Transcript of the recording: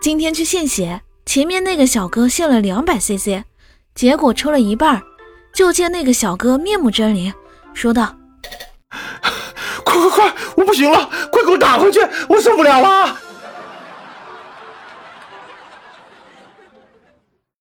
今天去献血，前面那个小哥献了两百 CC，结果抽了一半，就见那个小哥面目狰狞，说道：“快快快，我不行了，快给我打回去，我受不了了。”